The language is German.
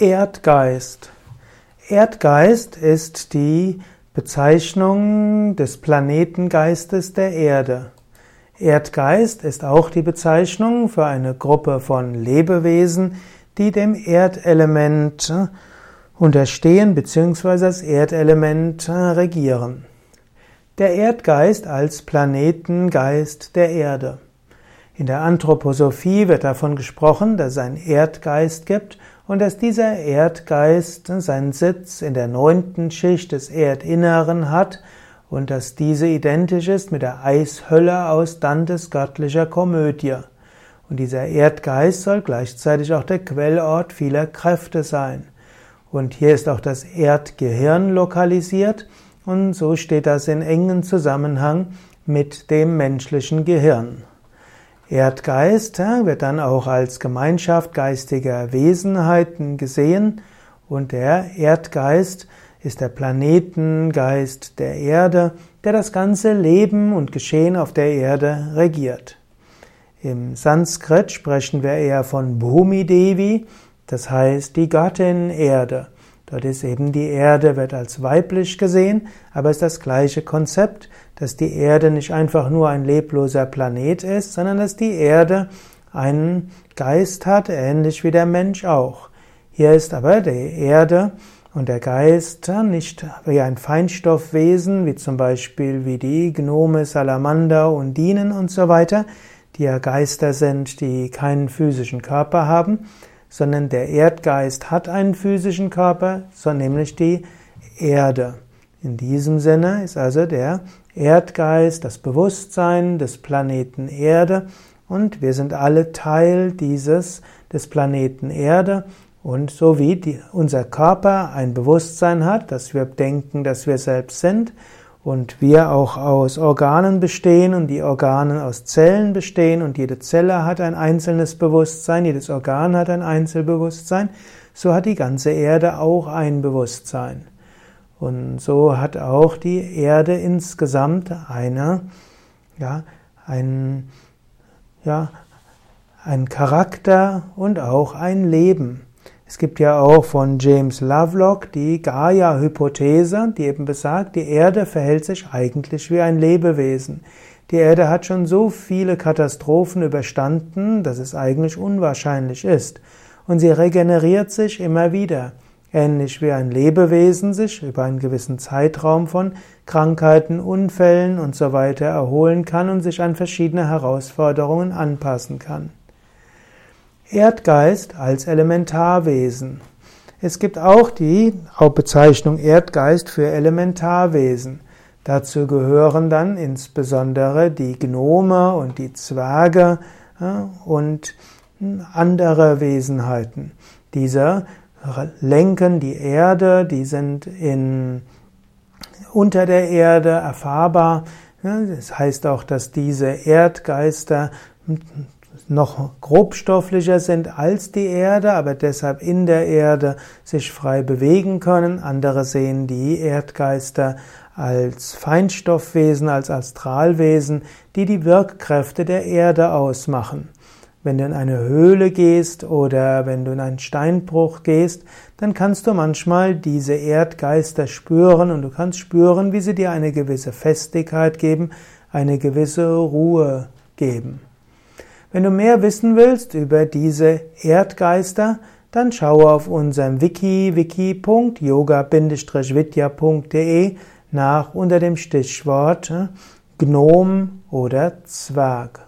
Erdgeist. Erdgeist ist die Bezeichnung des Planetengeistes der Erde. Erdgeist ist auch die Bezeichnung für eine Gruppe von Lebewesen, die dem Erdelement unterstehen bzw. das Erdelement regieren. Der Erdgeist als Planetengeist der Erde. In der Anthroposophie wird davon gesprochen, dass es einen Erdgeist gibt und dass dieser Erdgeist seinen Sitz in der neunten Schicht des Erdinneren hat und dass diese identisch ist mit der Eishölle aus Dantes göttlicher Komödie. Und dieser Erdgeist soll gleichzeitig auch der Quellort vieler Kräfte sein. Und hier ist auch das Erdgehirn lokalisiert und so steht das in engen Zusammenhang mit dem menschlichen Gehirn. Erdgeist wird dann auch als Gemeinschaft geistiger Wesenheiten gesehen und der Erdgeist ist der Planetengeist der Erde, der das ganze Leben und Geschehen auf der Erde regiert. Im Sanskrit sprechen wir eher von Bhumi Devi, das heißt die Göttin Erde. Dort ist eben die Erde, wird als weiblich gesehen, aber es ist das gleiche Konzept, dass die Erde nicht einfach nur ein lebloser Planet ist, sondern dass die Erde einen Geist hat, ähnlich wie der Mensch auch. Hier ist aber die Erde und der Geist nicht wie ein Feinstoffwesen, wie zum Beispiel wie die Gnome, Salamander, Undinen und so weiter, die ja Geister sind, die keinen physischen Körper haben, sondern der Erdgeist hat einen physischen Körper, so nämlich die Erde. In diesem Sinne ist also der Erdgeist das Bewusstsein des Planeten Erde und wir sind alle Teil dieses des Planeten Erde und so wie die, unser Körper ein Bewusstsein hat, dass wir denken, dass wir selbst sind, und wir auch aus Organen bestehen und die Organe aus Zellen bestehen und jede Zelle hat ein einzelnes Bewusstsein, jedes Organ hat ein Einzelbewusstsein, so hat die ganze Erde auch ein Bewusstsein. Und so hat auch die Erde insgesamt eine, ja, ein, ja, ein Charakter und auch ein Leben. Es gibt ja auch von James Lovelock die Gaia-Hypothese, die eben besagt, die Erde verhält sich eigentlich wie ein Lebewesen. Die Erde hat schon so viele Katastrophen überstanden, dass es eigentlich unwahrscheinlich ist. Und sie regeneriert sich immer wieder. Ähnlich wie ein Lebewesen sich über einen gewissen Zeitraum von Krankheiten, Unfällen und so weiter erholen kann und sich an verschiedene Herausforderungen anpassen kann. Erdgeist als Elementarwesen. Es gibt auch die Bezeichnung Erdgeist für Elementarwesen. Dazu gehören dann insbesondere die Gnome und die Zwerge und andere Wesenheiten. Diese lenken die Erde, die sind in, unter der Erde erfahrbar. Das heißt auch, dass diese Erdgeister noch grobstofflicher sind als die Erde, aber deshalb in der Erde sich frei bewegen können. Andere sehen die Erdgeister als Feinstoffwesen, als Astralwesen, die die Wirkkräfte der Erde ausmachen. Wenn du in eine Höhle gehst oder wenn du in einen Steinbruch gehst, dann kannst du manchmal diese Erdgeister spüren und du kannst spüren, wie sie dir eine gewisse Festigkeit geben, eine gewisse Ruhe geben. Wenn du mehr wissen willst über diese Erdgeister, dann schaue auf unserem Wiki wiki.yoga-vidya.de nach unter dem Stichwort Gnom oder Zwerg.